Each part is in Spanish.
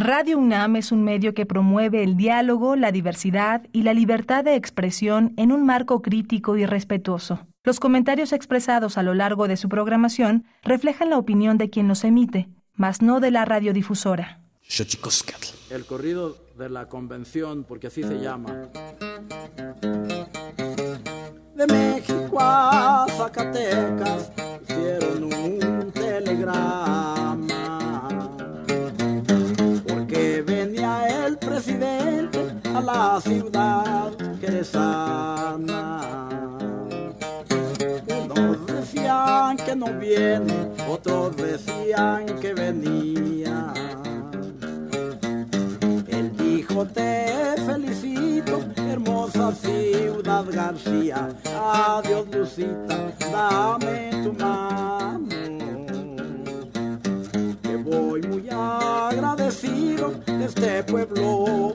Radio UNAM es un medio que promueve el diálogo, la diversidad y la libertad de expresión en un marco crítico y respetuoso. Los comentarios expresados a lo largo de su programación reflejan la opinión de quien los emite, mas no de la radiodifusora. El corrido de la convención, porque así se llama. De México a Zacatecas hicieron un telegrama a la ciudad que sana. Unos decían que no viene, otros decían que venía. Él dijo te felicito, hermosa ciudad García. Adiós Lucita, dame tu mano voy muy agradecido de este pueblo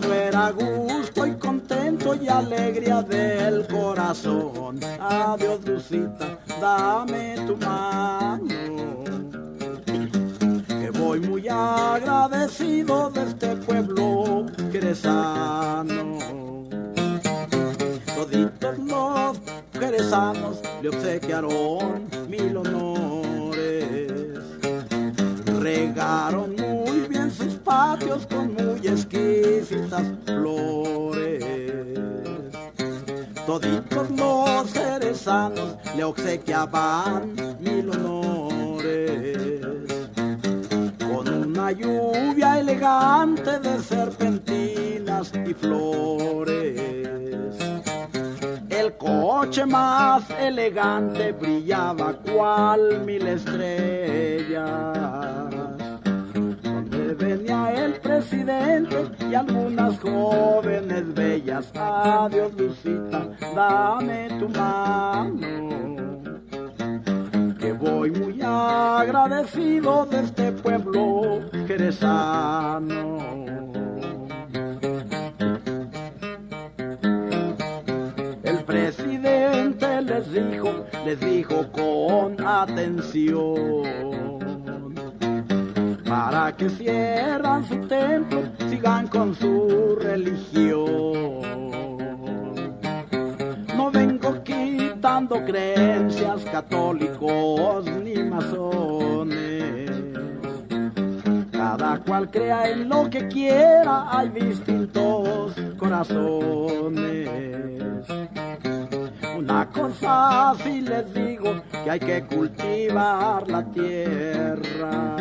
Todo era gusto y contento y alegría del corazón. Adiós, Lucita, dame tu mano. Que voy muy agradecido de este pueblo que eres sano. Toditos los jerezanos le obsequiaron mil honores regaron patios con muy exquisitas flores. Toditos los jerezanos le obsequiaban mil honores. Con una lluvia elegante de serpentinas y flores. El coche más elegante brillaba cual mil estrellas venía el presidente y algunas jóvenes bellas. Adiós, Lucita, dame tu mano. Que voy muy agradecido de este pueblo sano. El presidente les dijo, les dijo con atención para que cierran su templo, sigan con su religión. No vengo quitando creencias católicos ni masones. Cada cual crea en lo que quiera, hay distintos corazones. Una cosa sí les digo, que hay que cultivar la tierra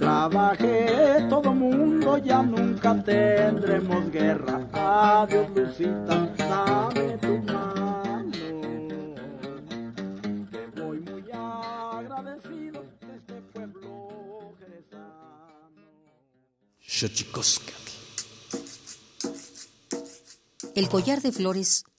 trabaje todo mundo, ya nunca tendremos guerra. Adiós, Lucita, dame tu mano. Te voy muy agradecido de este pueblo jerezano. El collar de flores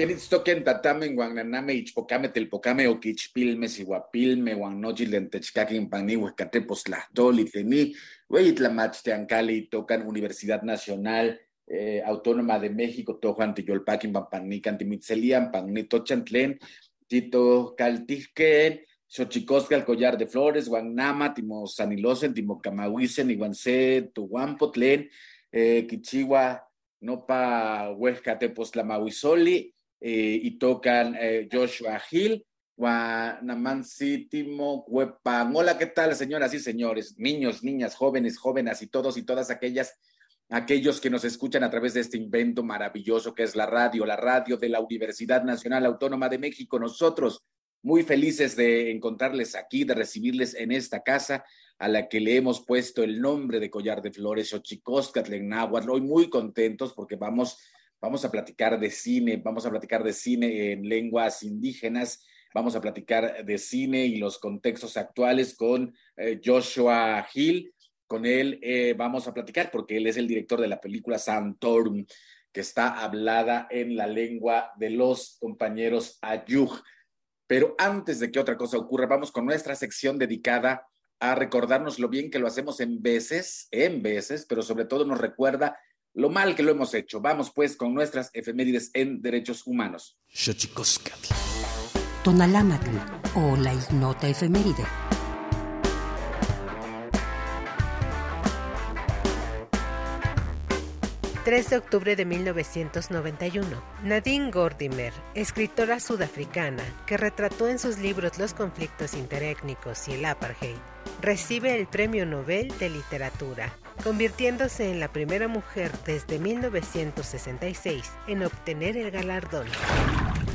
Quenitztoquen tatamen guananame ichpocame telpocame oquichpilme sihuapilme guanochil lentechcaquin pani huescatepos tlahtoli tleni hueyitlamachtiancali tocan Universidad Nacional eh, Autónoma de México tojuan tiyolpaquin pampanican timitzelian panitochan tlen tito caltijquen Xochicosca, collar de flores, Guanama, Timo Sanilosen, Timo Camahuisen, Iguanse, Tuguampo, Tlen, eh, Quichigua, Nopa, Huesca, Tepoztlamahuizoli, eh, y tocan eh, Joshua Hill, Guanamansi, Timo, Huepan. Hola, ¿qué tal, señoras y señores, niños, niñas, jóvenes, jóvenes y todos y todas aquellas, aquellos que nos escuchan a través de este invento maravilloso que es la radio, la radio de la Universidad Nacional Autónoma de México. Nosotros, muy felices de encontrarles aquí, de recibirles en esta casa a la que le hemos puesto el nombre de Collar de Flores, Ochicoscatl en Náhuatl. Hoy muy contentos porque vamos Vamos a platicar de cine, vamos a platicar de cine en lenguas indígenas, vamos a platicar de cine y los contextos actuales con eh, Joshua Hill. Con él eh, vamos a platicar porque él es el director de la película Santorum, que está hablada en la lengua de los compañeros Ayuj. Pero antes de que otra cosa ocurra, vamos con nuestra sección dedicada a recordarnos lo bien que lo hacemos en veces, en veces, pero sobre todo nos recuerda lo mal que lo hemos hecho. Vamos pues con nuestras efemérides en derechos humanos. Tonalámatl o la ignota efeméride. 3 de octubre de 1991, Nadine Gordimer, escritora sudafricana que retrató en sus libros los conflictos interétnicos y el apartheid, recibe el Premio Nobel de Literatura, convirtiéndose en la primera mujer desde 1966 en obtener el galardón.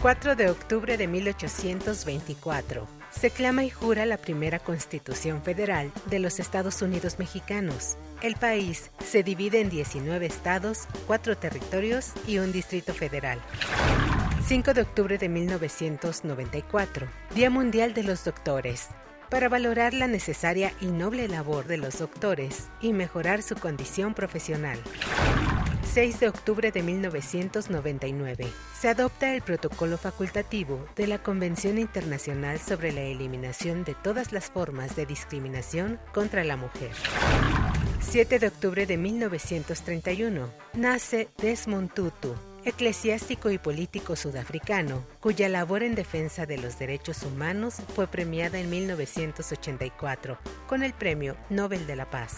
4 de octubre de 1824, se clama y jura la primera Constitución Federal de los Estados Unidos Mexicanos. El país se divide en 19 estados, 4 territorios y un distrito federal. 5 de octubre de 1994, Día Mundial de los Doctores para valorar la necesaria y noble labor de los doctores y mejorar su condición profesional. 6 de octubre de 1999 se adopta el protocolo facultativo de la Convención Internacional sobre la Eliminación de todas las formas de discriminación contra la mujer. 7 de octubre de 1931 nace Desmond Tutu, eclesiástico y político sudafricano, cuya labor en defensa de los derechos humanos fue premiada en 1984 con el Premio Nobel de la Paz.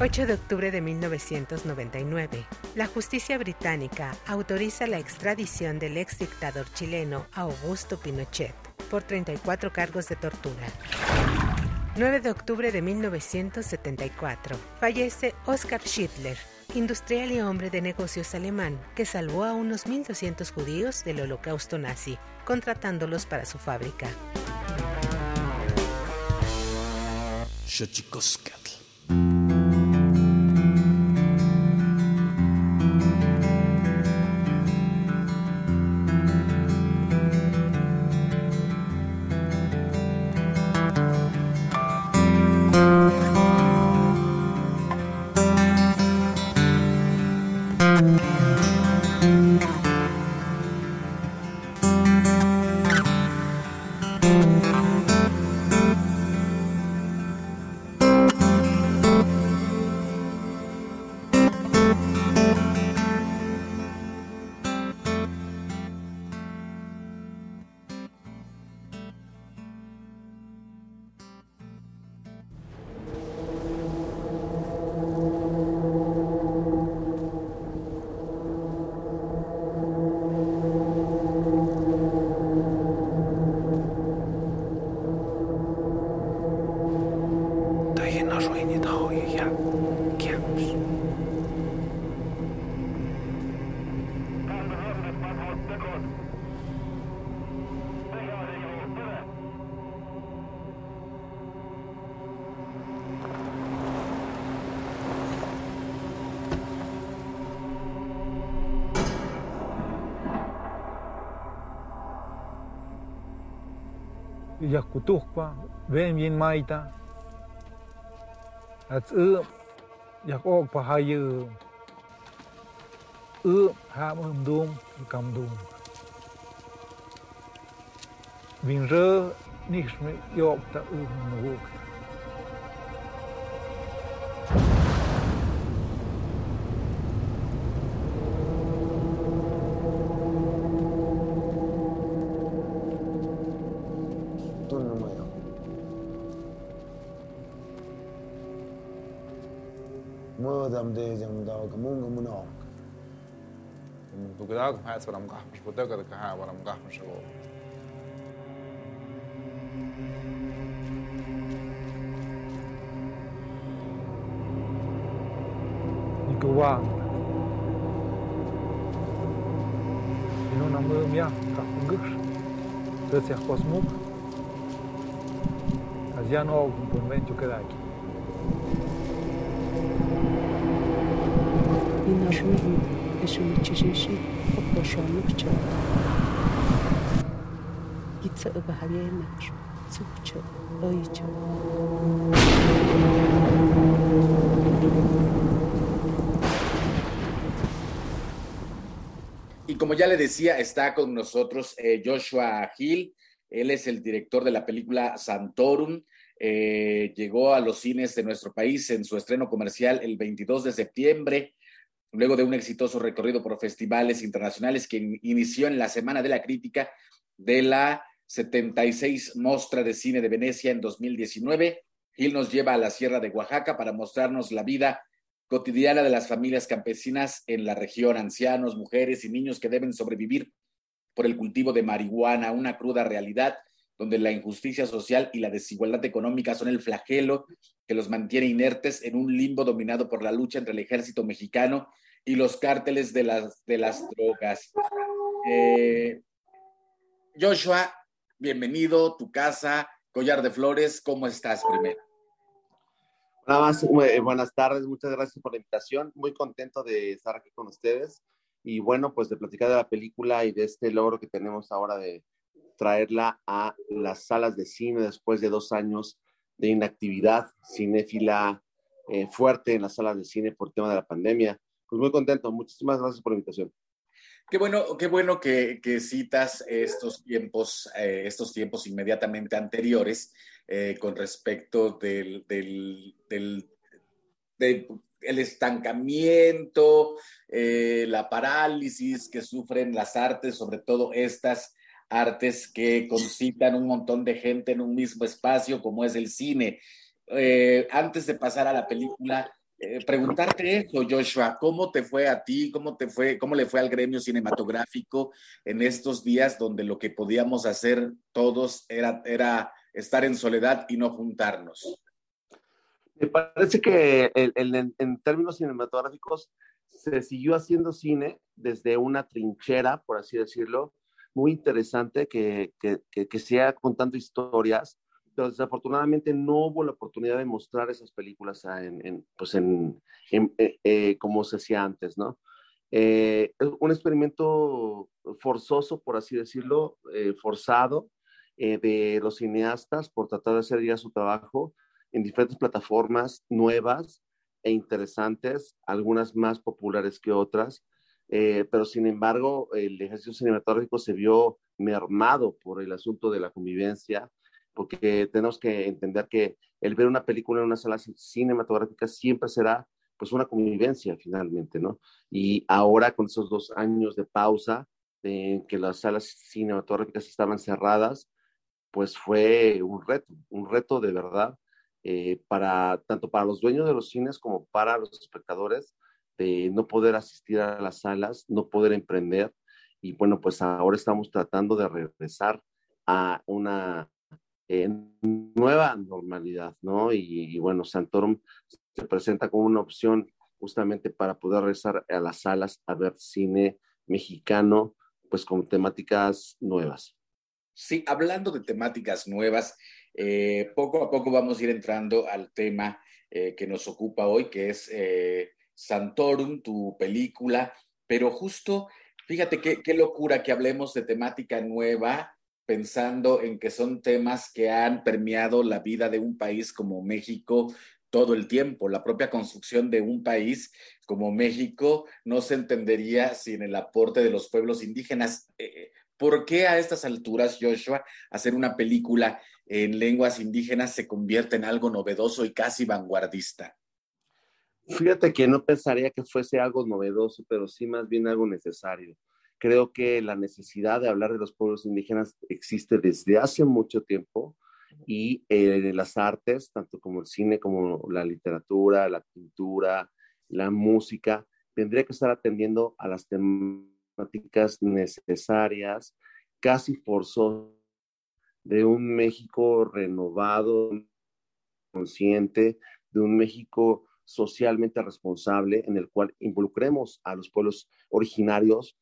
8 de octubre de 1999, la justicia británica autoriza la extradición del ex dictador chileno Augusto Pinochet por 34 cargos de tortura. 9 de octubre de 1974, fallece Oskar Schittler, industrial y hombre de negocios alemán que salvó a unos 1.200 judíos del holocausto nazi, contratándolos para su fábrica. Utuhpa, Benjin Maita, att ö, jag åk på hajö, ö, ham umdum, kamdum. Vinrö, nixmi, jokta, ö, nukta. قداكم حياتي ولا مقحمش بدقدك هاي ولا مقحمش الأول الجوان ينون عمرو ميا كافنجش تسيح قسموك أزيان أو بنبنتو كداكي и наш мир. Y como ya le decía, está con nosotros eh, Joshua Hill. Él es el director de la película Santorum. Eh, llegó a los cines de nuestro país en su estreno comercial el 22 de septiembre luego de un exitoso recorrido por festivales internacionales que inició en la Semana de la Crítica de la 76 Mostra de Cine de Venecia en 2019. Gil nos lleva a la Sierra de Oaxaca para mostrarnos la vida cotidiana de las familias campesinas en la región, ancianos, mujeres y niños que deben sobrevivir por el cultivo de marihuana, una cruda realidad donde la injusticia social y la desigualdad económica son el flagelo que los mantiene inertes en un limbo dominado por la lucha entre el ejército mexicano y los cárteles de las, de las drogas. Eh, Joshua, bienvenido, tu casa, Collar de Flores, ¿cómo estás primero? Nada más, eh, buenas tardes, muchas gracias por la invitación, muy contento de estar aquí con ustedes y bueno, pues de platicar de la película y de este logro que tenemos ahora de traerla a las salas de cine después de dos años de inactividad cinéfila eh, fuerte en las salas de cine por tema de la pandemia pues muy contento. Muchísimas gracias por la invitación. Qué bueno, qué bueno que, citas estos tiempos, eh, estos tiempos inmediatamente anteriores eh, con respecto del, del, el estancamiento, eh, la parálisis que sufren las artes, sobre todo estas artes que concitan un montón de gente en un mismo espacio como es el cine. antes de pasar a la película, eh, preguntarte eso, Joshua, ¿cómo te fue a ti? ¿Cómo te fue, cómo le fue al gremio cinematográfico en estos días donde lo que podíamos hacer todos era, era estar en soledad y no juntarnos? Me parece que en, términos cinematográficos se siguió haciendo cine desde una trinchera, por así decirlo, muy interesante que, que, que, que sea contando historias pero desafortunadamente no hubo la oportunidad de mostrar esas películas en, pues en, eh, eh, como se hacía antes, ¿no? Eh, un experimento forzoso, por así decirlo, forzado de los cineastas por tratar de hacer ya su trabajo en diferentes plataformas nuevas e interesantes, algunas más populares que otras, pero sin embargo el ejercicio cinematográfico se vio mermado por el asunto de la convivencia, porque tenemos que entender que el ver una película en una sala cinematográfica siempre será pues una convivencia finalmente, ¿no? Y ahora con esos dos años de pausa, en que las salas cinematográficas estaban cerradas, pues fue un reto, un reto de verdad, eh, para, tanto para los dueños de los cines como para los espectadores, no poder asistir a las salas, no poder emprender. Y bueno, pues ahora estamos tratando de regresar a una nueva normalidad, ¿no? Y, bueno, Santorum se presenta como una opción justamente para poder regresar a las salas a ver cine mexicano, pues con temáticas nuevas. Sí, hablando de temáticas nuevas, eh, poco a poco vamos a ir entrando al tema eh, que nos ocupa hoy, que es eh, Santorum, tu película, pero justo, fíjate qué, locura que hablemos de temática nueva pensando en que son temas que han permeado la vida de un país como México todo el tiempo. La propia construcción de un país como México no se entendería sin el aporte de los pueblos indígenas. Eh, ¿Por qué a estas alturas, Joshua, hacer una película en lenguas indígenas se convierte en algo novedoso y casi vanguardista? Fíjate que no pensaría que fuese algo novedoso, pero sí más bien algo necesario. Creo que la necesidad de hablar de los pueblos indígenas existe desde hace mucho tiempo y eh, las artes, tanto como el cine, como la literatura, la pintura, la música, tendría que estar atendiendo a las temáticas necesarias, casi forzosas, de un México renovado, consciente, de un México socialmente responsable en el cual involucremos a los pueblos originarios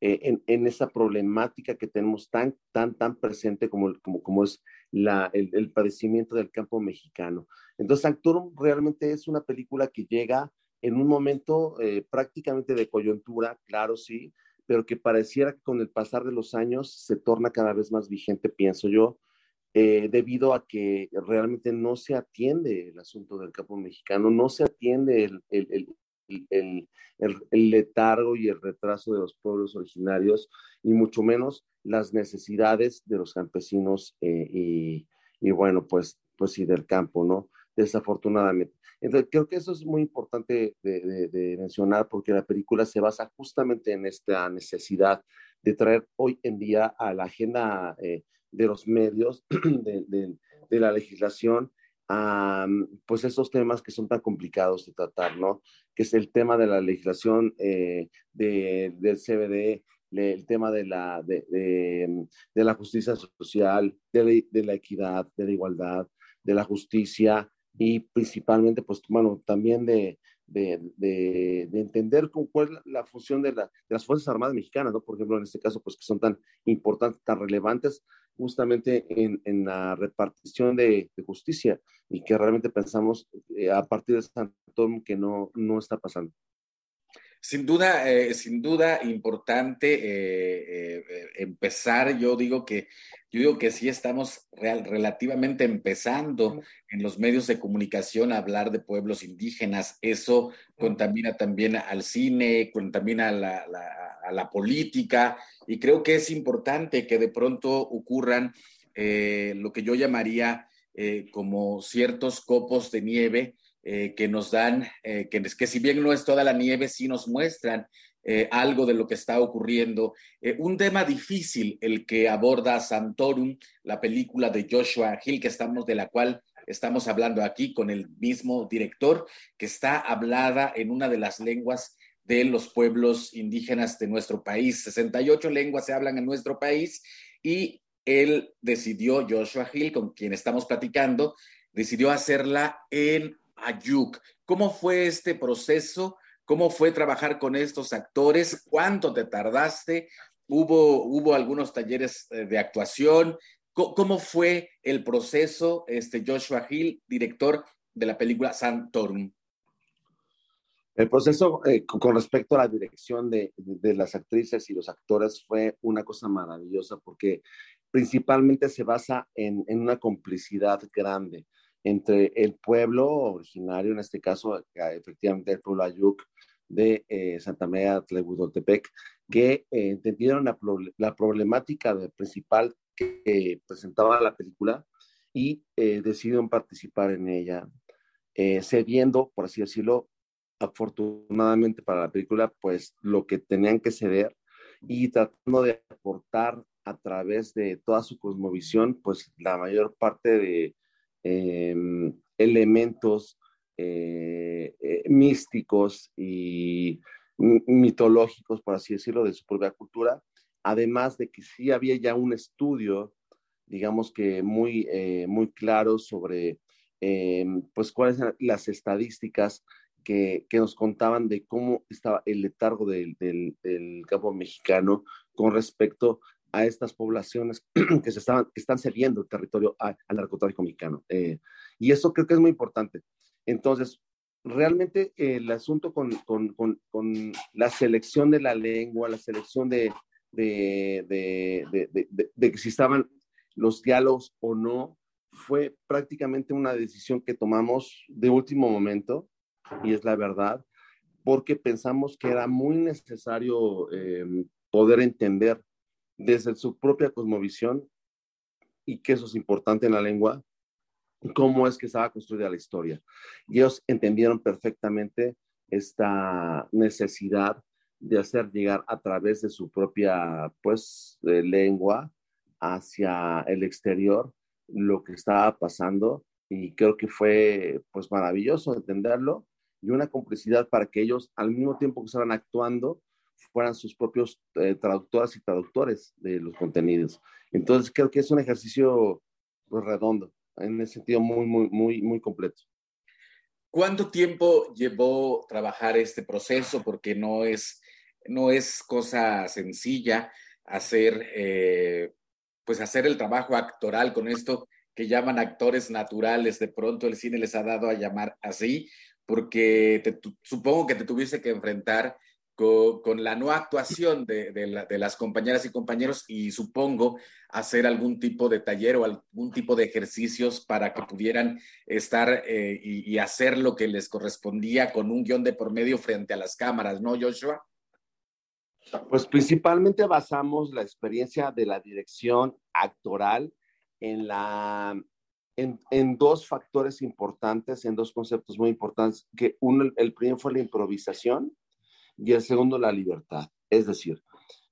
eh, en, esa problemática que tenemos tan, tan, tan presente como, como, como es el, padecimiento del campo mexicano. Entonces, Sanctorum realmente es una película que llega en un momento eh, prácticamente de coyuntura, claro, sí, pero que pareciera que con el pasar de los años se torna cada vez más vigente, pienso yo, eh, debido a que realmente no se atiende el asunto del campo mexicano, no se atiende el, el, el, el, letargo y el retraso de los pueblos originarios y mucho menos las necesidades de los campesinos eh, y, y, bueno, pues, pues sí, del campo, ¿no? Desafortunadamente. Entonces, creo que eso es muy importante de, de, mencionar porque la película se basa justamente en esta necesidad de traer hoy en día a la agenda eh, de los medios, de, de, la legislación, a pues esos temas que son tan complicados de tratar, ¿no? Que es el tema de la legislación eh, de, del CBD, el tema de la, de, de, la justicia social, de la, equidad, de la igualdad, de la justicia y principalmente, pues, bueno, también de, de, entender cuál es la, función de, de, las Fuerzas Armadas Mexicanas, ¿no? Por ejemplo, en este caso, pues que son tan importantes, tan relevantes justamente en, en la repartición de, justicia y que realmente pensamos eh, a partir de San Antonio que no, no está pasando. Sin duda, eh, sin duda importante eh, eh, empezar. Yo digo que yo digo que sí estamos real, relativamente empezando en los medios de comunicación a hablar de pueblos indígenas. Eso contamina también al cine, contamina a la, a la política y creo que es importante que de pronto ocurran lo que yo llamaría como ciertos copos de nieve eh, que nos dan, eh, que, que, si bien no es toda la nieve, sí nos muestran eh, algo de lo que está ocurriendo. un tema difícil, el que aborda Santorum, la película de Joshua Hill, que estamos, de la cual estamos hablando aquí con el mismo director, que está hablada en una de las lenguas de los pueblos indígenas de nuestro país. 68 lenguas se hablan en nuestro país y él decidió, Joshua Hill, con quien estamos platicando, decidió hacerla en Ayuk. ¿Cómo fue este proceso? ¿Cómo fue trabajar con estos actores? ¿Cuánto te tardaste? ¿Hubo, hubo algunos talleres eh, de actuación? ¿Cómo fue el proceso, este Joshua Hill, director de la película Santorum? El proceso eh, con respecto a la dirección de, de, las actrices y los actores fue una cosa maravillosa porque principalmente se basa en, en una complicidad grande entre el pueblo originario, en este caso efectivamente el pueblo Ayuk de eh, Santa María Tlebudoltepec, que eh, entendieron la, la, problemática principal que presentaba la película y eh, decidieron participar en ella, cediendo, por así decirlo, afortunadamente para la película, pues lo que tenían que ceder y tratando de aportar a través de toda su cosmovisión, pues la mayor parte de, Em, elementos eh, eh, místicos y mitológicos, por así decirlo, de su propia cultura, además de que sí había ya un estudio, digamos que muy, eh, muy claro sobre, em, pues, cuáles eran las estadísticas que, que, nos contaban de cómo estaba el letargo del, del, del campo mexicano con respecto a estas poblaciones que, se estaban, que están cediendo territorio al narcotráfico mexicano. Eh, y eso creo que es muy importante. Entonces, realmente el asunto con, con, con, la selección de la lengua, la selección de, de, de, de, de, que si estaban los diálogos o no, fue prácticamente una decisión que tomamos de último momento, y es la verdad, porque pensamos que era muy necesario eh, poder entender desde su propia cosmovisión, y que eso es importante en la lengua, cómo es que estaba construida la historia. Y ellos entendieron perfectamente esta necesidad de hacer llegar a través de su propia, pues, lengua hacia el exterior lo que estaba pasando y creo que fue, pues, maravilloso entenderlo y una complicidad para que ellos, al mismo tiempo que estaban actuando, fueran sus propios eh, traductoras y traductores de los contenidos. Entonces, creo que es un ejercicio pues, redondo, en ese sentido muy, muy, muy, muy completo. ¿Cuánto tiempo llevó trabajar este proceso? Porque no es, no es cosa sencilla hacer, eh, pues hacer el trabajo actoral con esto que llaman actores naturales. De pronto el cine les ha dado a llamar así, porque supongo que te tuviste que enfrentar con, la no actuación de, las compañeras y compañeros y supongo hacer algún tipo de taller o algún tipo de ejercicios para que pudieran estar eh, y, hacer lo que les correspondía con un guion de por medio frente a las cámaras, ¿no, Joshua? Pues principalmente basamos la experiencia de la dirección actoral en dos factores importantes, en dos conceptos muy importantes, que uno, el primero fue la improvisación y el segundo la libertad. Es decir,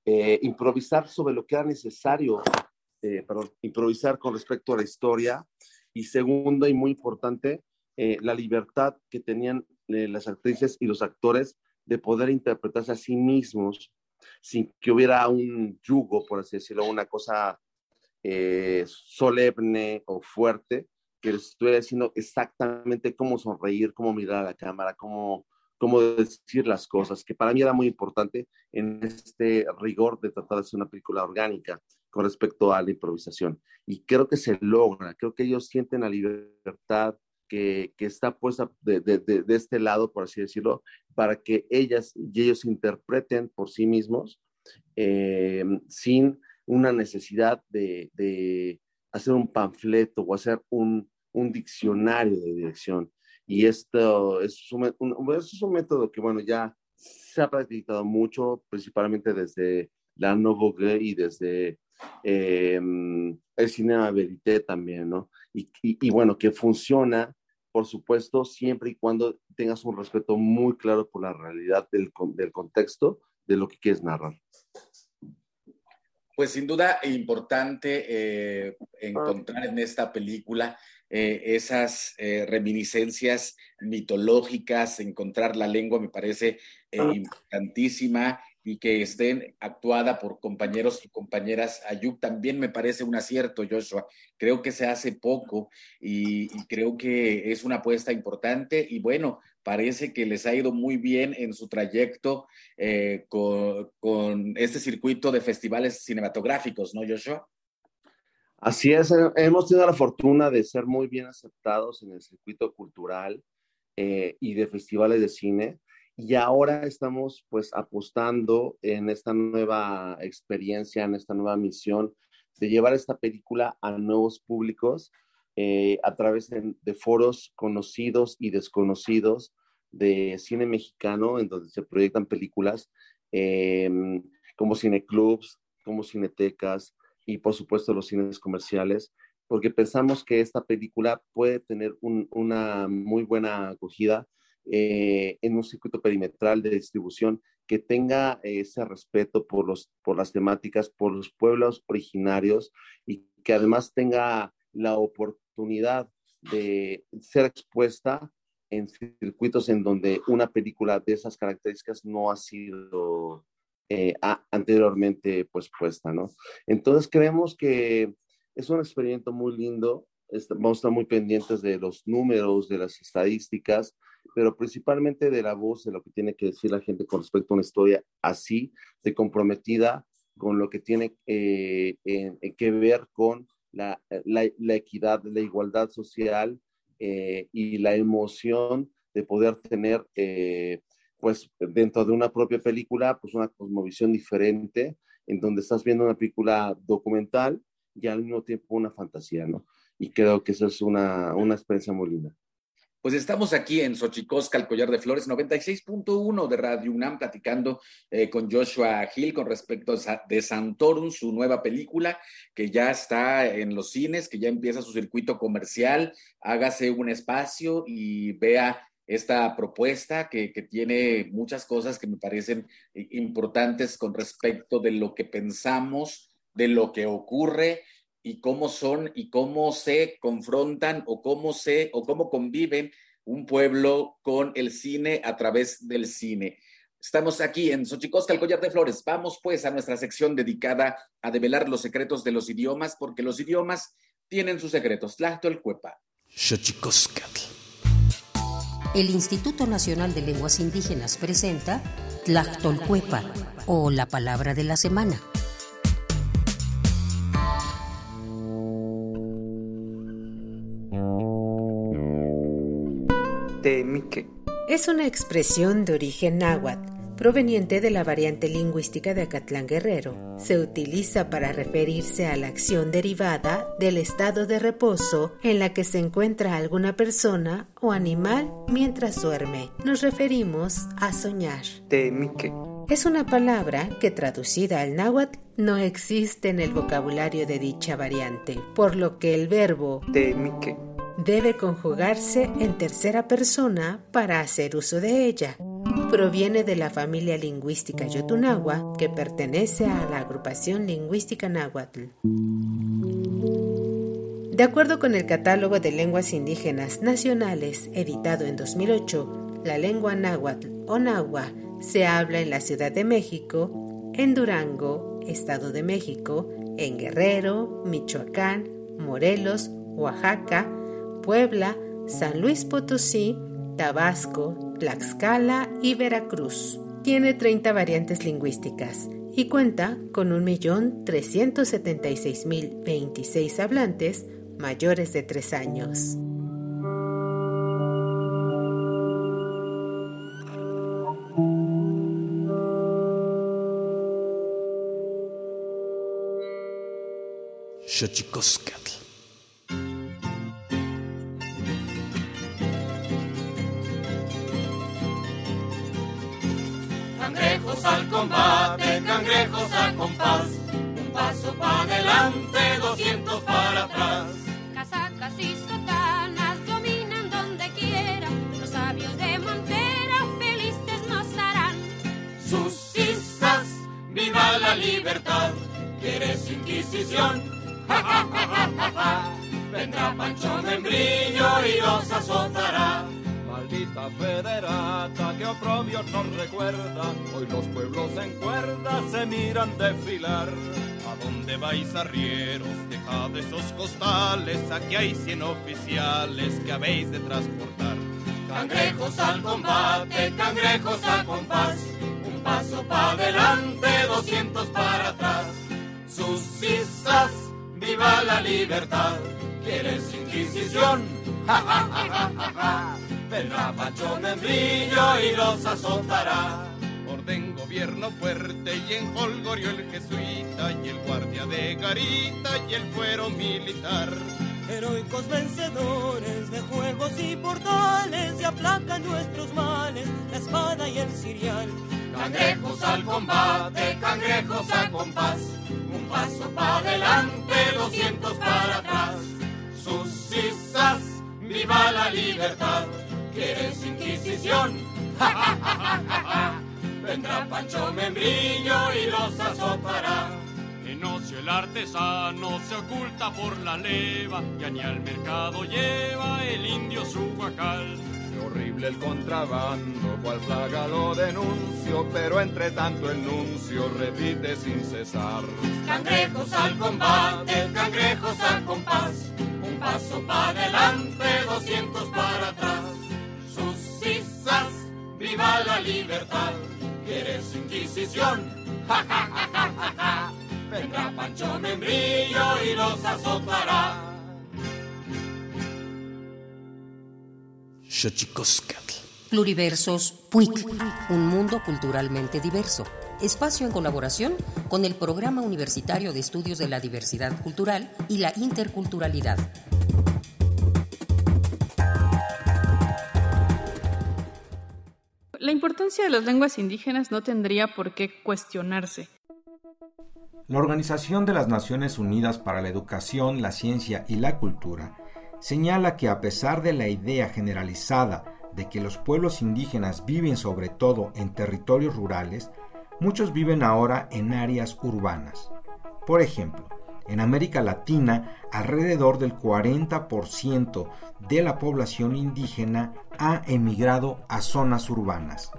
eh, improvisar sobre lo que era necesario, eh, improvisar con respecto a la historia y segundo y muy importante, eh, la libertad que tenían las actrices y los actores de poder interpretarse a sí mismos sin que hubiera un yugo, por así decirlo, una cosa solemne o fuerte, que les estuviera diciendo exactamente cómo sonreír, cómo mirar a la cámara, cómo cómo decir las cosas, que para mí era muy importante en este rigor de tratar de hacer una película orgánica con respecto a la improvisación. Y creo que se logra, creo que ellos sienten la libertad que, que está puesta de, de, de, este lado, por así decirlo, para que ellas y ellos interpreten por sí mismos eh, sin una necesidad de, hacer un panfleto o hacer un, un diccionario de dirección y esto es un, es un método que, bueno, ya se ha practicado mucho, principalmente desde la Novogue y desde eh, el cinema verité también, ¿no? Y, y, bueno, que funciona, por supuesto, siempre y cuando tengas un respeto muy claro por la realidad del, del contexto de lo que quieres narrar. Pues sin duda importante eh, encontrar en esta película eh, esas eh, reminiscencias mitológicas, encontrar la lengua me parece eh, importantísima y que estén actuada por compañeros y compañeras Ayub también me parece un acierto, Joshua. Creo que se hace poco y, creo que es una apuesta importante y bueno, parece que les ha ido muy bien en su trayecto con, con este circuito de festivales cinematográficos, ¿no, Joshua? Así es, eh, hemos tenido la fortuna de ser muy bien aceptados en el circuito cultural eh, y de festivales de cine y ahora estamos pues apostando en esta nueva experiencia, en esta nueva misión de llevar esta película a nuevos públicos eh, a través de, foros conocidos y desconocidos de cine mexicano en donde se proyectan películas como cineclubs, como cinetecas, y por supuesto los cines comerciales, porque pensamos que esta película puede tener una muy buena acogida eh, en un circuito perimetral de distribución que tenga ese respeto por, los, por las temáticas, por los pueblos originarios y que además tenga la oportunidad de ser expuesta en circuitos en donde una película de esas características no ha sido eh, anteriormente pues puesta, ¿no? Entonces creemos que es un experimento muy lindo, vamos a estar muy pendientes de los números, de las estadísticas, pero principalmente de la voz, de lo que tiene que decir la gente con respecto a una historia así, de comprometida con lo que tiene eh, que ver con la, la, equidad, la igualdad social eh, y la emoción de poder tener pues dentro de una propia película, pues una cosmovisión diferente en donde estás viendo una película documental y al mismo tiempo una fantasía, ¿no? Y creo que eso es una, una experiencia muy linda. Pues estamos aquí en Xochicosca, el Collar de Flores, 96.1 de Radio UNAM, platicando eh, con Joshua Hill con respecto de Santorum, su nueva película, que ya está en los cines, que ya empieza su circuito comercial. Hágase un espacio y vea esta propuesta que, tiene muchas cosas que me parecen importantes con respecto de lo que pensamos, de lo que ocurre y cómo son y cómo se confrontan o cómo se o cómo conviven un pueblo con el cine a través del cine. Estamos aquí en Xochicosca, el collar de flores. Vamos pues a nuestra sección dedicada a develar los secretos de los idiomas, porque los idiomas tienen sus secretos. Cuepa. Xochicosca. El Instituto Nacional de Lenguas Indígenas presenta Tlachtolcuepa o la palabra de la semana. Es una expresión de origen náhuatl proveniente de la variante lingüística de Acatlán Guerrero. Se utiliza para referirse a la acción derivada del estado de reposo en la que se encuentra alguna persona o animal mientras duerme. Nos referimos a soñar. Es una palabra que traducida al náhuatl no existe en el vocabulario de dicha variante, por lo que el verbo debe conjugarse en tercera persona para hacer uso de ella. Proviene de la familia lingüística Yotunagua, que pertenece a la agrupación lingüística náhuatl. De acuerdo con el Catálogo de Lenguas Indígenas Nacionales, editado en 2008, la lengua náhuatl o nahua se habla en la Ciudad de México, en Durango, Estado de México, en Guerrero, Michoacán, Morelos, Oaxaca, Puebla, San Luis Potosí, Tabasco, Tlaxcala y Veracruz. Tiene 30 variantes lingüísticas y cuenta con 1.376.026 hablantes mayores de 3 años. Combate, cangrejos a compás. Un paso para adelante, doscientos para atrás. Casacas y sotanas dominan donde quiera. Los sabios de Montera felices nos harán. Sus cisas, viva la libertad. ¿Quieres inquisición? Vendrá Pancho Membrillo y los azotará federata que oprobio nos recuerda. Hoy los pueblos en cuerda se miran desfilar. ¿A dónde vais, arrieros? Dejad esos costales, aquí hay cien oficiales que habéis de transportar. Cangrejos al combate, cangrejos a compás. Un paso para adelante, doscientos para atrás. Sus cisas, viva la libertad. ¿Quieres inquisición? ¡Ja, ja, ja, ja, ja! Vendrá Pancho Membrillo y los azotará. Orden gobierno fuerte y en Holgorio el jesuita y el guardia de garita y el fuero militar. Heroicos vencedores de juegos y portales y aplacan nuestros males, la espada y el cirial. Cangrejos al combate, cangrejos a compás, un paso para adelante, doscientos para atrás. Sus cisas, viva la libertad. ¿Quieres inquisición? Vendrá Pancho Membrillo y los azotará. En ocio el artesano se oculta por la leva y ni al mercado lleva el indio su guacal. Qué horrible el contrabando, cual plaga lo denuncio, pero entre tanto el nuncio repite sin cesar. Cangrejos al combate, cangrejos a compás, un paso para adelante, doscientos para atrás viva la libertad. ¿Quieres inquisición? Ja, ja, ja, ja, ja, Vendrá Pancho Membrillo y los azotará. Pluriversos PUIC, un mundo culturalmente diverso. espacio en colaboración con el Programa Universitario de Estudios de la Diversidad Cultural y la Interculturalidad. La importancia de las lenguas indígenas no tendría por qué cuestionarse. La Organización de las Naciones Unidas para la Educación, la Ciencia y la Cultura señala que a pesar de la idea generalizada de que los pueblos indígenas viven sobre todo en territorios rurales, muchos viven ahora en áreas urbanas. Por ejemplo, en América Latina, alrededor del 40% de la población indígena ha emigrado a zonas urbanas.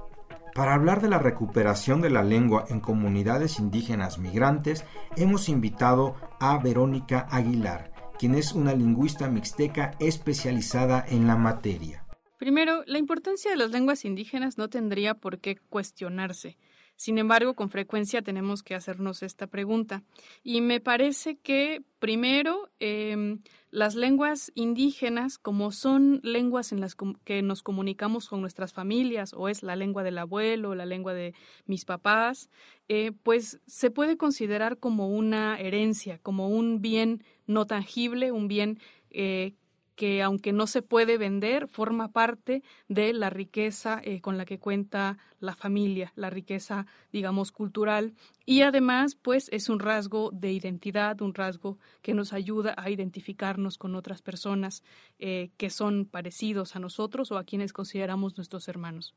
Para hablar de la recuperación de la lengua en comunidades indígenas migrantes, hemos invitado a Verónica Aguilar, quien es una lingüista mixteca especializada en la materia. Primero, la importancia de las lenguas indígenas no tendría por qué cuestionarse. Sin embargo, con frecuencia tenemos que hacernos esta pregunta. Y me parece que, primero, em, las lenguas indígenas, como son lenguas en las que nos comunicamos con nuestras familias, o es la lengua del abuelo, la lengua de mis papás, eh, pues se puede considerar como una herencia, como un bien no tangible, un bien eh, que aunque no se puede vender, forma parte de la riqueza eh, con la que cuenta la familia, la riqueza, digamos, cultural. Y además, pues es un rasgo de identidad, un rasgo que nos ayuda a identificarnos con otras personas eh, que son parecidos a nosotros o a quienes consideramos nuestros hermanos.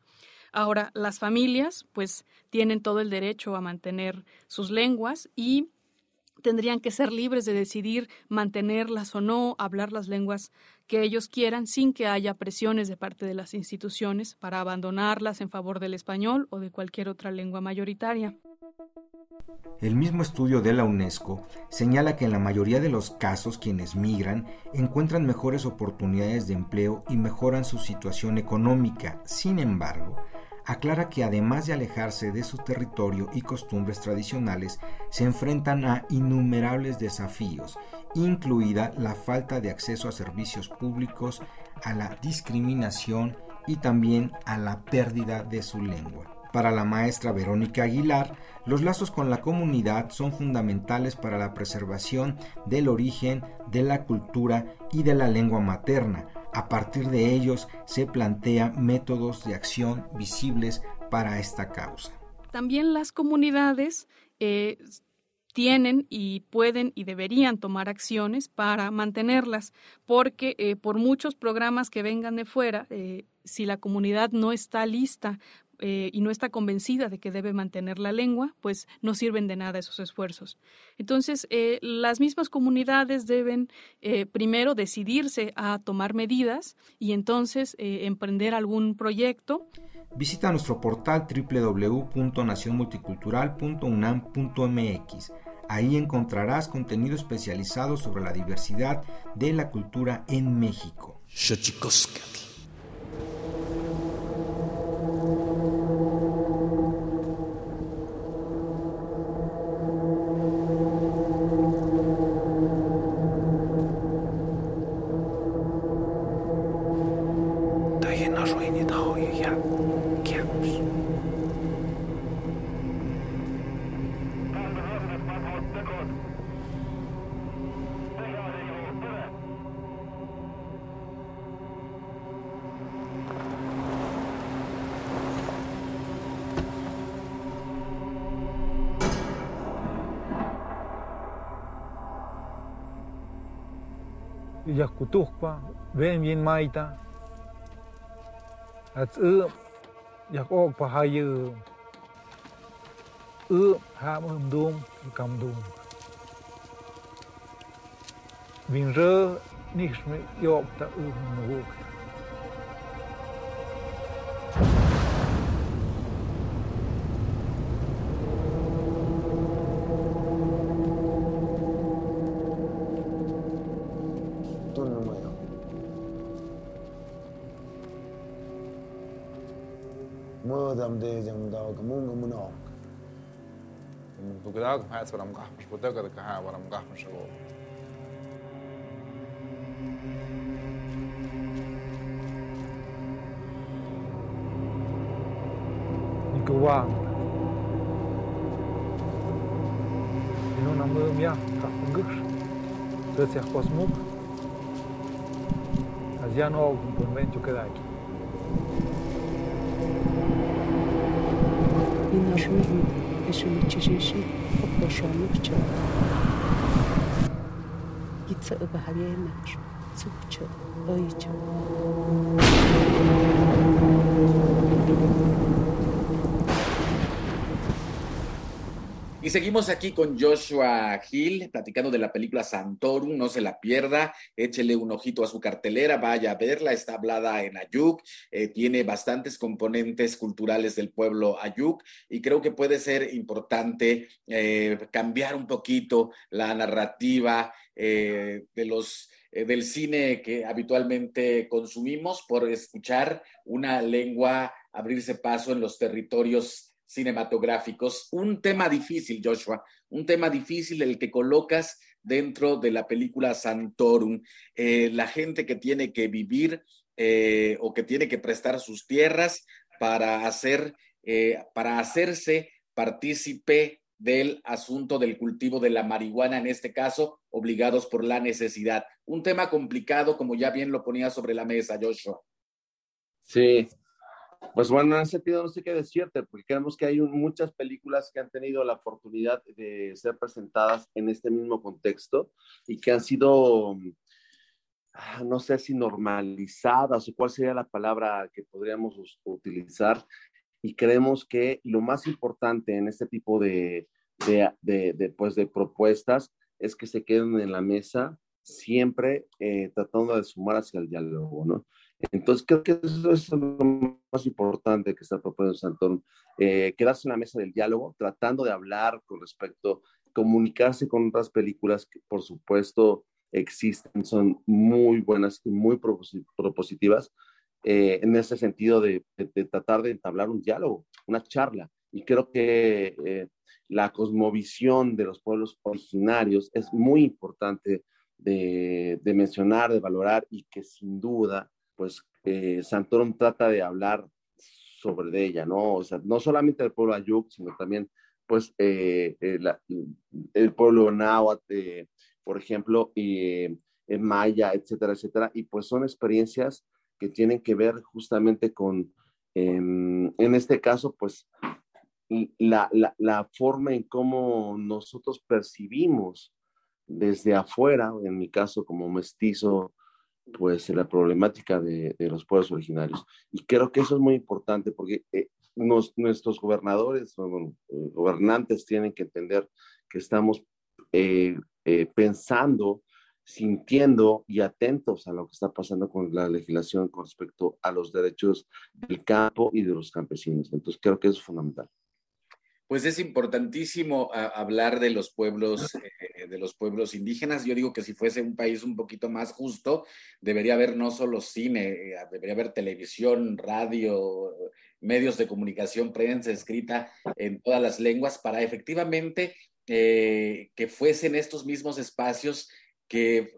Ahora, las familias, pues, tienen todo el derecho a mantener sus lenguas y tendrían que ser libres de decidir mantenerlas o no, hablar las lenguas que ellos quieran sin que haya presiones de parte de las instituciones para abandonarlas en favor del español o de cualquier otra lengua mayoritaria. El mismo estudio de la UNESCO señala que en la mayoría de los casos quienes migran encuentran mejores oportunidades de empleo y mejoran su situación económica. Sin embargo, aclara que además de alejarse de su territorio y costumbres tradicionales, se enfrentan a innumerables desafíos, incluida la falta de acceso a servicios públicos, a la discriminación y también a la pérdida de su lengua. Para la maestra Verónica Aguilar, los lazos con la comunidad son fundamentales para la preservación del origen, de la cultura y de la lengua materna, a partir de ellos se plantean métodos de acción visibles para esta causa. También las comunidades eh, tienen y pueden y deberían tomar acciones para mantenerlas, porque eh, por muchos programas que vengan de fuera, eh, si la comunidad no está lista eh, y no está convencida de que debe mantener la lengua, pues no sirven de nada esos esfuerzos. Entonces, eh, las mismas comunidades deben eh, primero decidirse a tomar medidas y entonces emprender algún proyecto. Visita nuestro portal www.nacionmulticultural.unam.mx. Ahí encontrarás contenido especializado sobre la diversidad de la cultura en México. yakutukpa Vem yin maita. At u yak ok pa hayu. U ham um dum kam dum. Vin rö nicht mit yok ta u nuk. همدې زم دا کومګ مونږ 누구다 하야 사람 가mış bu da kadar ha varam 가mış o. Gua. Nu n-am mea ca gâș. Să ți-a fost muc. Azi nu au un convențiu că da aici. Byliśmy i byśmy dzisiejsi ogłoszonych ciała. I co obawia nasz, córcio, ojciec. Y seguimos aquí con Joshua Hill, platicando de la película Santorum, no se la pierda, échele un ojito a su cartelera, vaya a verla, está hablada en Ayuk, eh, tiene bastantes componentes culturales del pueblo Ayuk y creo que puede ser importante eh, cambiar un poquito la narrativa eh, de los del cine que habitualmente consumimos por escuchar una lengua abrirse paso en los territorios cinematográficos. Un tema difícil, Joshua, un tema difícil el que colocas dentro de la película Santorum. Eh, la gente que tiene que vivir eh, o que tiene que prestar sus tierras para hacer, eh, para hacerse partícipe del asunto del cultivo de la marihuana, en este caso, obligados por la necesidad. Un tema complicado, como ya bien lo ponía sobre la mesa, Joshua. Sí, pues bueno, en ese sentido no sé qué decirte, porque creemos que hay muchas películas que han tenido la oportunidad de ser presentadas en este mismo contexto y que han sido, ah, no sé si normalizadas o cuál sería la palabra que podríamos utilizar. Y creemos que lo más importante en este tipo de, de, de, de pues, de propuestas es que se queden en la mesa siempre eh, tratando de sumar hacia el diálogo, ¿no? Entonces, creo que eso es lo más importante que está proponiendo Santón, eh, quedarse en la mesa del diálogo, tratando de hablar con respecto, comunicarse con otras películas que, por supuesto, existen, son muy buenas y muy propositivas, eh, en ese sentido de, de, tratar de entablar un diálogo, una charla. Y creo que eh, la cosmovisión de los pueblos originarios es muy importante de, de mencionar, de valorar y que sin duda pues eh, Santorum trata de hablar sobre ella, ¿no? O sea, no solamente el pueblo Ayuk, sino también, pues, eh, eh, el pueblo Náhuatl, por ejemplo, y Maya, etcétera, etcétera. Y pues son experiencias que tienen que ver justamente con, em, en este caso, pues, la, la, forma en cómo nosotros percibimos desde afuera, en mi caso como mestizo pues la problemática de, de, los pueblos originarios. Y creo que eso es muy importante porque eh, nos, nuestros gobernadores, bueno, eh, gobernantes tienen que entender que estamos eh, pensando, sintiendo y atentos a lo que está pasando con la legislación con respecto a los derechos del campo y de los campesinos. Entonces creo que eso es fundamental pues es importantísimo a, hablar de los pueblos, eh, de los pueblos indígenas. Yo digo que si fuese un país un poquito más justo, debería haber no solo cine, eh, debería haber televisión, radio, medios de comunicación, prensa escrita en todas las lenguas para efectivamente eh, que fuesen estos mismos espacios que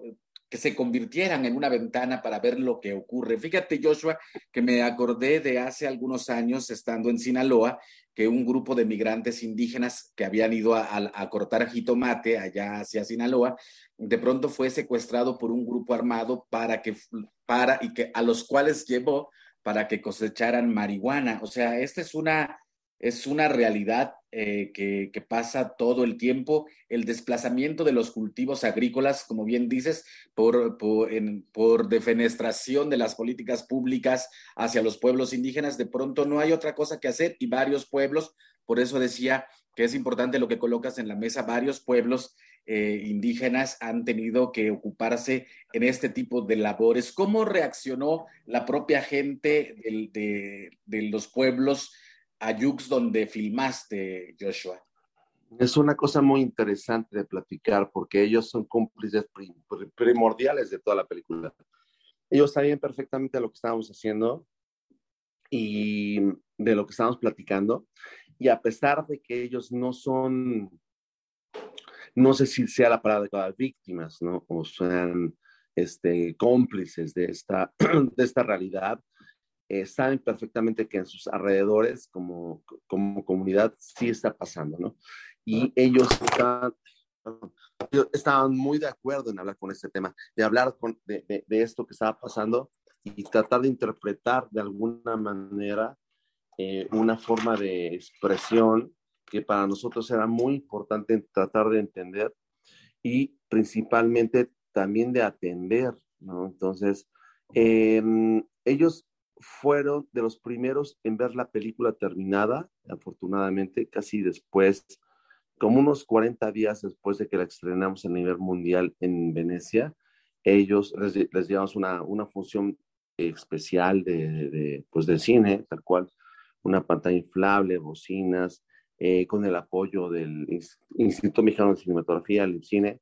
que se convirtieran en una ventana para ver lo que ocurre. Fíjate, Joshua, que me acordé de hace algunos años, estando en Sinaloa, que un grupo de migrantes indígenas que habían ido a, cortar jitomate allá hacia Sinaloa, de pronto fue secuestrado por un grupo armado para que, para, y que a los cuales llevó para que cosecharan marihuana. O sea, esta es una es una realidad eh, que, pasa todo el tiempo. El desplazamiento de los cultivos agrícolas, como bien dices, por, por, en, por, defenestración de las políticas públicas hacia los pueblos indígenas, de pronto no hay otra cosa que hacer y varios pueblos, por eso decía que es importante lo que colocas en la mesa, varios pueblos eh, indígenas han tenido que ocuparse en este tipo de labores. ¿Cómo reaccionó la propia gente de, de los pueblos? Ayux donde filmaste, Joshua? Es una cosa muy interesante de platicar porque ellos son cómplices primordiales de toda la película. Ellos sabían perfectamente lo que estábamos haciendo y de lo que estábamos platicando. Y a pesar de que ellos no son, no sé si sea la palabra de víctimas, ¿no? O sean este, cómplices de esta, de esta realidad, eh, saben perfectamente que en sus alrededores, como, como comunidad, sí está pasando, ¿no? Y ellos están, estaban muy de acuerdo en hablar con este tema, de hablar con, de, de, de, esto que estaba pasando y tratar de interpretar de alguna manera eh, una forma de expresión que para nosotros era muy importante tratar de entender y principalmente también de atender, ¿no? Entonces, eh, ellos fueron de los primeros en ver la película terminada, afortunadamente, casi después, como unos 40 días después de que la estrenamos a nivel mundial en Venecia, ellos les, llevamos una, una función especial de, de, pues de cine, tal cual, una pantalla inflable, bocinas, eh, con el apoyo del Instituto Mexicano de Cinematografía, el cine,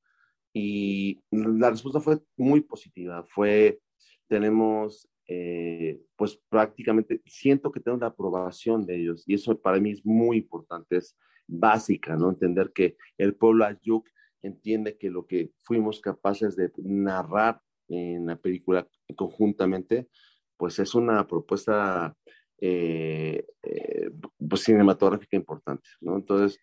y la respuesta fue muy positiva. Fue, tenemos, eh, pues prácticamente, siento que tengo la aprobación de ellos, y eso para mí es muy importante, es básica, ¿no? Entender que el pueblo Ayuk entiende que lo que fuimos capaces de narrar en la película conjuntamente, pues es una propuesta eh, eh, pues cinematográfica importante, ¿no? Entonces,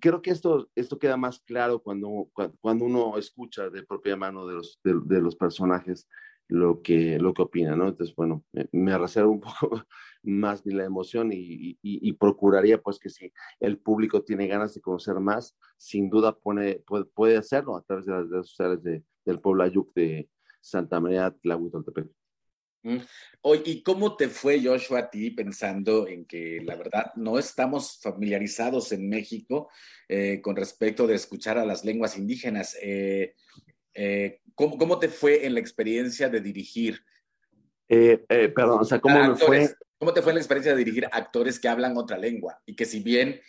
creo que esto, esto queda más claro cuando, cuando uno escucha de propia mano de los, de los personajes lo que, lo que opina, ¿no? Entonces, bueno, me, me un poco más de la emoción y, y, procuraría, pues, que si el público tiene ganas de conocer más, sin duda pone, puede, puede hacerlo a través de las redes sociales de, del pueblo Ayuc de Santa María Tlahuitoltepec. Oye, ¿y cómo te fue, Joshua, a ti pensando en que la verdad no estamos familiarizados en México eh, con respecto de escuchar a las lenguas indígenas? Eh, eh, ¿cómo, ¿cómo, te fue en la experiencia de dirigir? Eh, perdón, o sea, ¿cómo me fue? ¿Cómo te fue en la experiencia de dirigir actores que hablan otra lengua y que si bien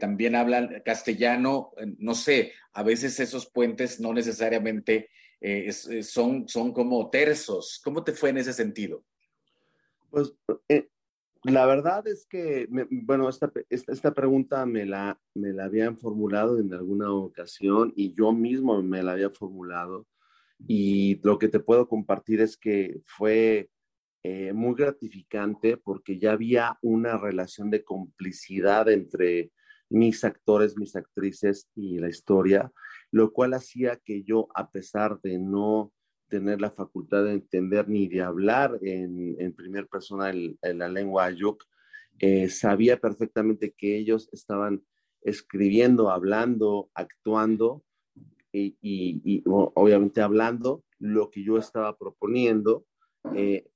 también hablan castellano, no sé, a veces esos puentes no necesariamente eh, es, son, son como tersos. ¿Cómo te fue en ese sentido? Pues eh, la verdad es que, bueno, esta, esta, esta, pregunta me la, me la habían formulado en alguna ocasión y yo mismo me la había formulado. Y lo que te puedo compartir es que fue eh, muy gratificante porque ya había una relación de complicidad entre mis actores, mis actrices y la historia lo cual hacía que yo, a pesar de no tener la facultad de entender ni de hablar en, en primer persona en, en, la lengua ayuk, eh, sabía perfectamente que ellos estaban escribiendo, hablando, actuando y, y, y obviamente hablando lo que yo estaba proponiendo, eh,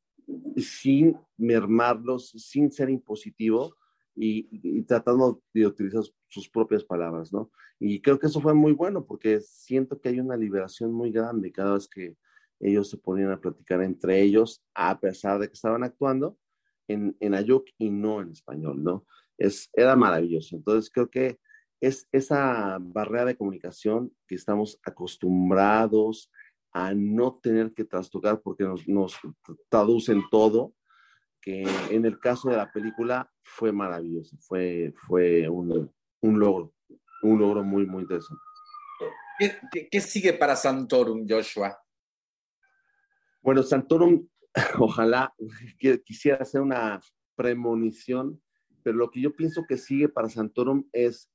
sin mermarlos, sin ser impositivo, y, y, tratando de utilizar sus propias palabras, ¿no? Y creo que eso fue muy bueno porque siento que hay una liberación muy grande cada vez que ellos se ponían a platicar entre ellos, a pesar de que estaban actuando en, en Ayuk y no en español, ¿no? Es, era maravilloso. Entonces creo que es esa barrera de comunicación que estamos acostumbrados a no tener que trastocar porque nos, traducen todo, que en el caso de la película fue maravilloso, fue, fue un, un logro, un logro muy, muy interesante. ¿Qué, qué, qué sigue para Santorum, Joshua? Bueno, Santorum, ojalá quisiera hacer una premonición, pero lo que yo pienso que sigue para Santorum es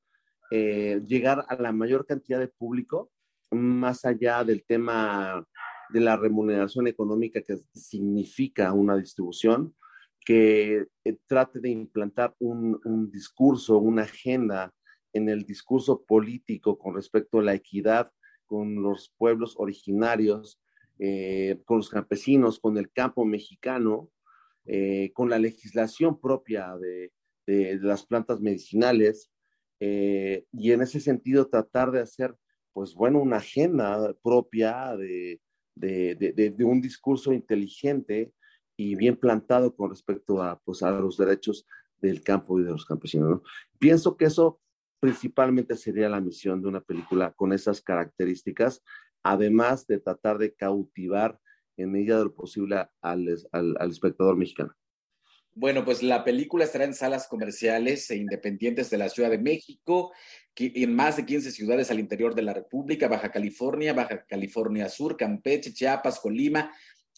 eh, llegar a la mayor cantidad de público, más allá del tema de la remuneración económica que significa una distribución, que eh, trate de implantar un, un, discurso, una agenda en el discurso político con respecto a la equidad con los pueblos originarios, eh, con los campesinos, con el campo mexicano, eh, con la legislación propia de, las plantas medicinales, eh, y en ese sentido tratar de hacer, pues bueno, una agenda propia de, un discurso inteligente y bien plantado con respecto a, pues, los derechos del campo y de los campesinos. ¿no? Pienso que eso principalmente sería la misión de una película con esas características, además de tratar de cautivar en medida de lo posible al, al, al espectador mexicano. Bueno, pues la película estará en salas comerciales e independientes de la Ciudad de México, en más de 15 ciudades al interior de la República, Baja California, Baja California Sur, Campeche, Chiapas, Colima,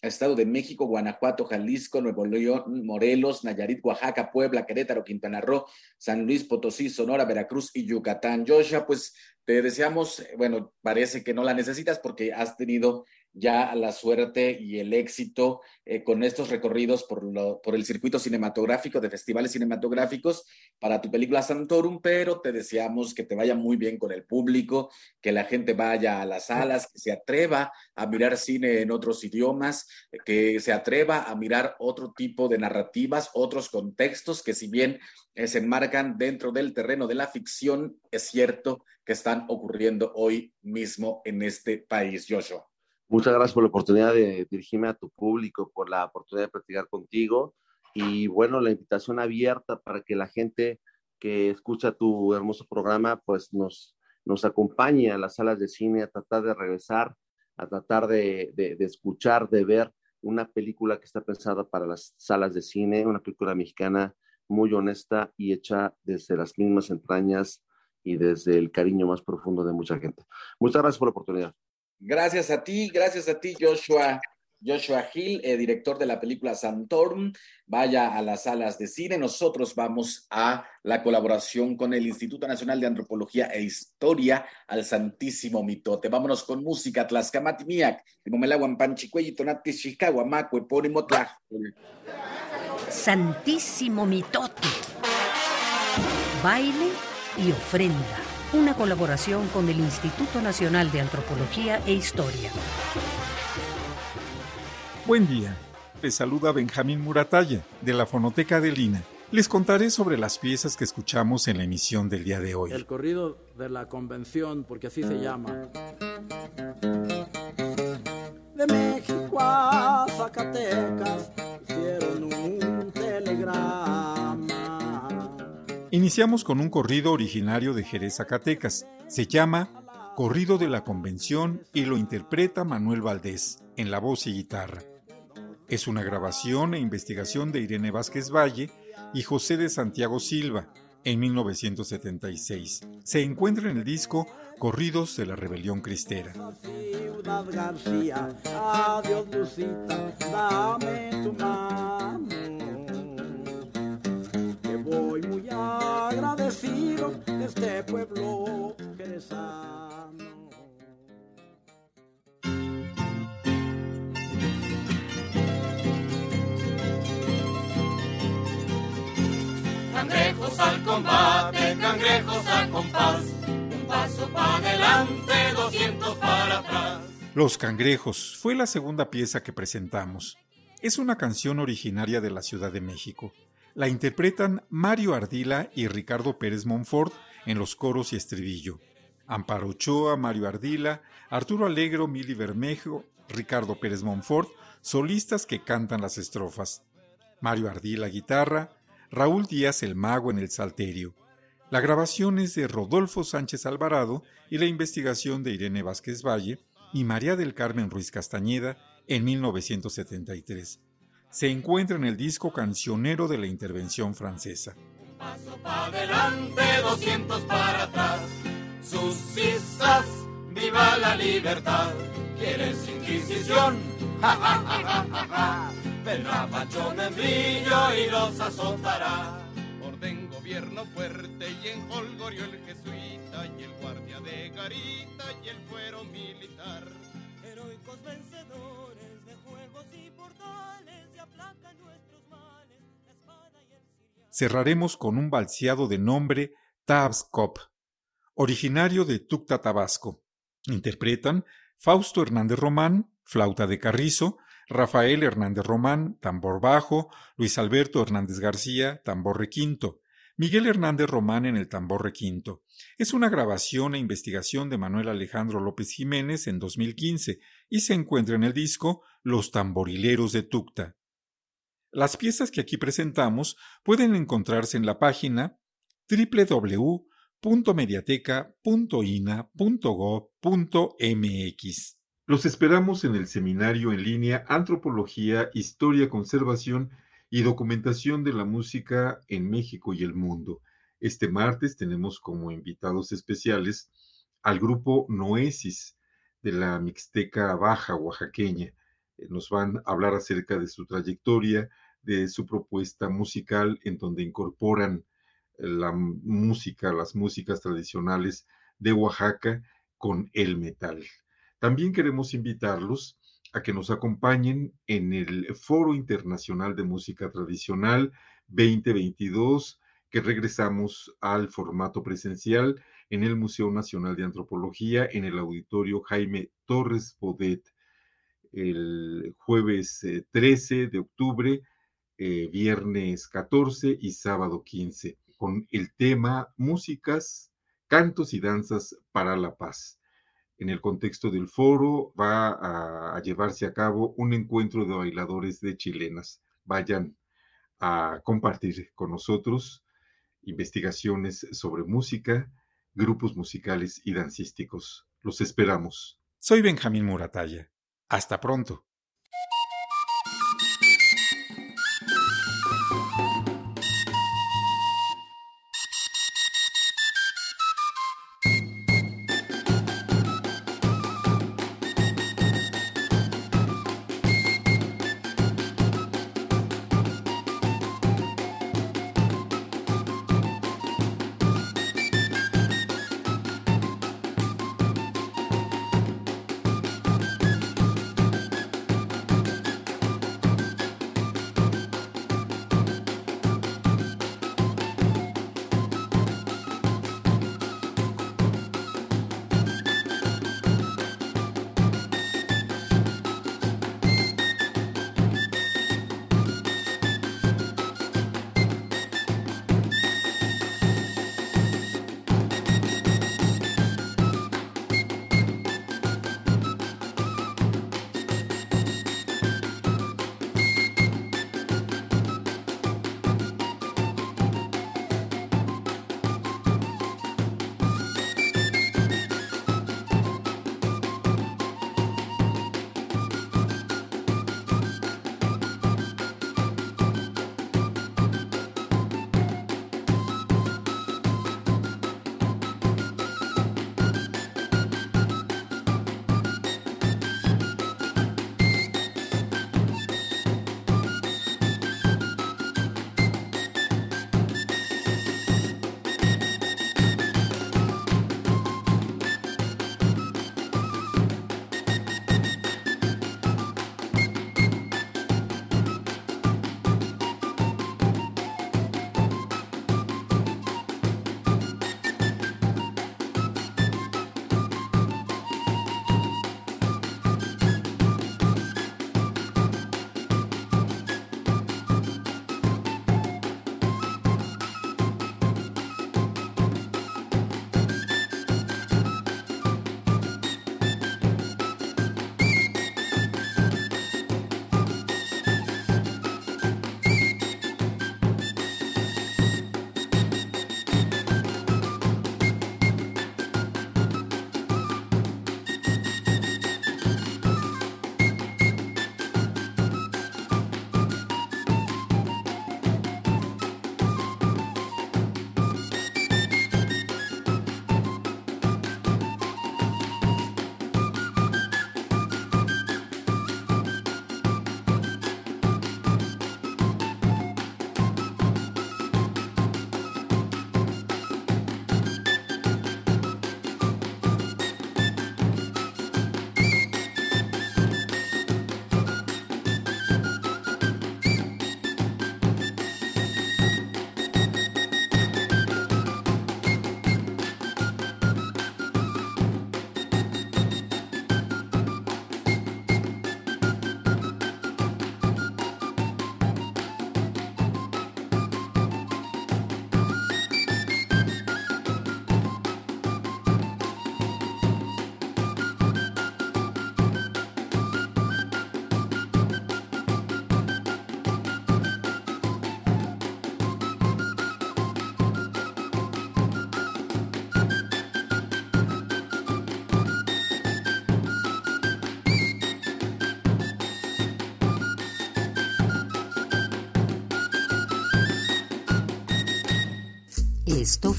Estado de México, Guanajuato, Jalisco, Nuevo León, Morelos, Nayarit, Oaxaca, Puebla, Querétaro, Quintana Roo, San Luis, Potosí, Sonora, Veracruz y Yucatán. Joshua, pues te deseamos, bueno, parece que no la necesitas porque has tenido ya la suerte y el éxito eh, con estos recorridos por, lo, por el circuito cinematográfico de festivales cinematográficos para tu película Santorum, pero te deseamos que te vaya muy bien con el público, que la gente vaya a las salas, que se atreva a mirar cine en otros idiomas, que se atreva a mirar otro tipo de narrativas, otros contextos que si bien eh, se enmarcan dentro del terreno de la ficción, es cierto que están ocurriendo hoy mismo en este país, Joshua. Muchas gracias por la oportunidad de dirigirme a tu público, por la oportunidad de platicar contigo y bueno, la invitación abierta para que la gente que escucha tu hermoso programa pues nos, nos acompañe a las salas de cine a tratar de regresar, a tratar de, escuchar, de ver una película que está pensada para las salas de cine, una película mexicana muy honesta y hecha desde las mismas entrañas y desde el cariño más profundo de mucha gente. Muchas gracias por la oportunidad. Gracias a ti, gracias a ti, Joshua. Joshua Hill, eh, director de la película Santorum, vaya a las salas de cine. Nosotros vamos a la colaboración con el Instituto Nacional de Antropología e Historia al Santísimo Mitote. Vámonos con música. Tlaxcamati miak, tonati chicago, Santísimo Mitote. Baile y ofrenda una colaboración con el Instituto Nacional de Antropología e Historia. Buen día, les saluda Benjamín Muratalla, de la Fonoteca de Lina. Les contaré sobre las piezas que escuchamos en la emisión del día de hoy. El corrido de la convención, porque así se llama. De México a Zacatecas Iniciamos con un corrido originario de Jerez, Zacatecas. Se llama Corrido de la Convención y lo interpreta Manuel Valdés en la voz y guitarra. Es una grabación e investigación de Irene Vázquez Valle y José de Santiago Silva en 1976. Se encuentra en el disco Corridos de la Rebelión Cristera. Agradecido de este pueblo jerezano. Cangrejos al combate, cangrejos al compás, un paso para adelante, doscientos para atrás. Los Cangrejos fue la segunda pieza que presentamos. Es una canción originaria de la Ciudad de México la interpretan Mario Ardila y Ricardo Pérez Monfort en los coros y estribillo. Amparo Ochoa, Mario Ardila, Arturo Alegro, Mili Bermejo, Ricardo Pérez Monfort, solistas que cantan las estrofas. Mario Ardila guitarra, Raúl Díaz el mago en el salterio. La grabación es de Rodolfo Sánchez Alvarado y la investigación de Irene Vázquez Valle y María del Carmen Ruiz Castañeda en 1973 se encuentra en el disco cancionero de la intervención francesa. Un paso para adelante, 200 para atrás. Sus cisas, viva la libertad. ¿Quieres inquisición? Ja, ja, ja, ja, ja, ja. Vendrá Pancho Membrillo y los azotará. Orden, gobierno fuerte y en Holgorio el jesuita y el guardia de garita y el fuero militar. Heroicos vencedores de juegos y portales Cerraremos con un balseado de nombre Tabskop, originario de Tucta, Tabasco. Interpretan Fausto Hernández Román, flauta de carrizo, Rafael Hernández Román, tambor bajo, Luis Alberto Hernández García, tambor requinto, Miguel Hernández Román en el tambor requinto. Es una grabación e investigación de Manuel Alejandro López Jiménez en 2015 y se encuentra en el disco Los tamborileros de Tucta. Las piezas que aquí presentamos pueden encontrarse en la página www.mediateca.ina.gov.mx. Los esperamos en el seminario en línea Antropología, Historia, Conservación y Documentación de la Música en México y el Mundo. Este martes tenemos como invitados especiales al grupo Noesis de la Mixteca Baja Oaxaqueña Eh, nos van a hablar acerca de su trayectoria, de su propuesta musical, en donde incorporan la música, las músicas tradicionales de Oaxaca con el metal. También queremos invitarlos a que nos acompañen en el Foro Internacional de Música Tradicional 2022, que regresamos al formato presencial en el Museo Nacional de Antropología, en el Auditorio Jaime Torres Bodet, el jueves 13 eh, de octubre, eh, viernes 14 y sábado 15, con el tema Músicas, Cantos y Danzas para la Paz. En el contexto del foro va a, llevarse a cabo un encuentro de bailadores de chilenas. Vayan a compartir con nosotros investigaciones sobre música, grupos musicales y dancísticos. Los esperamos. Soy Benjamín Muratalla. Hasta pronto.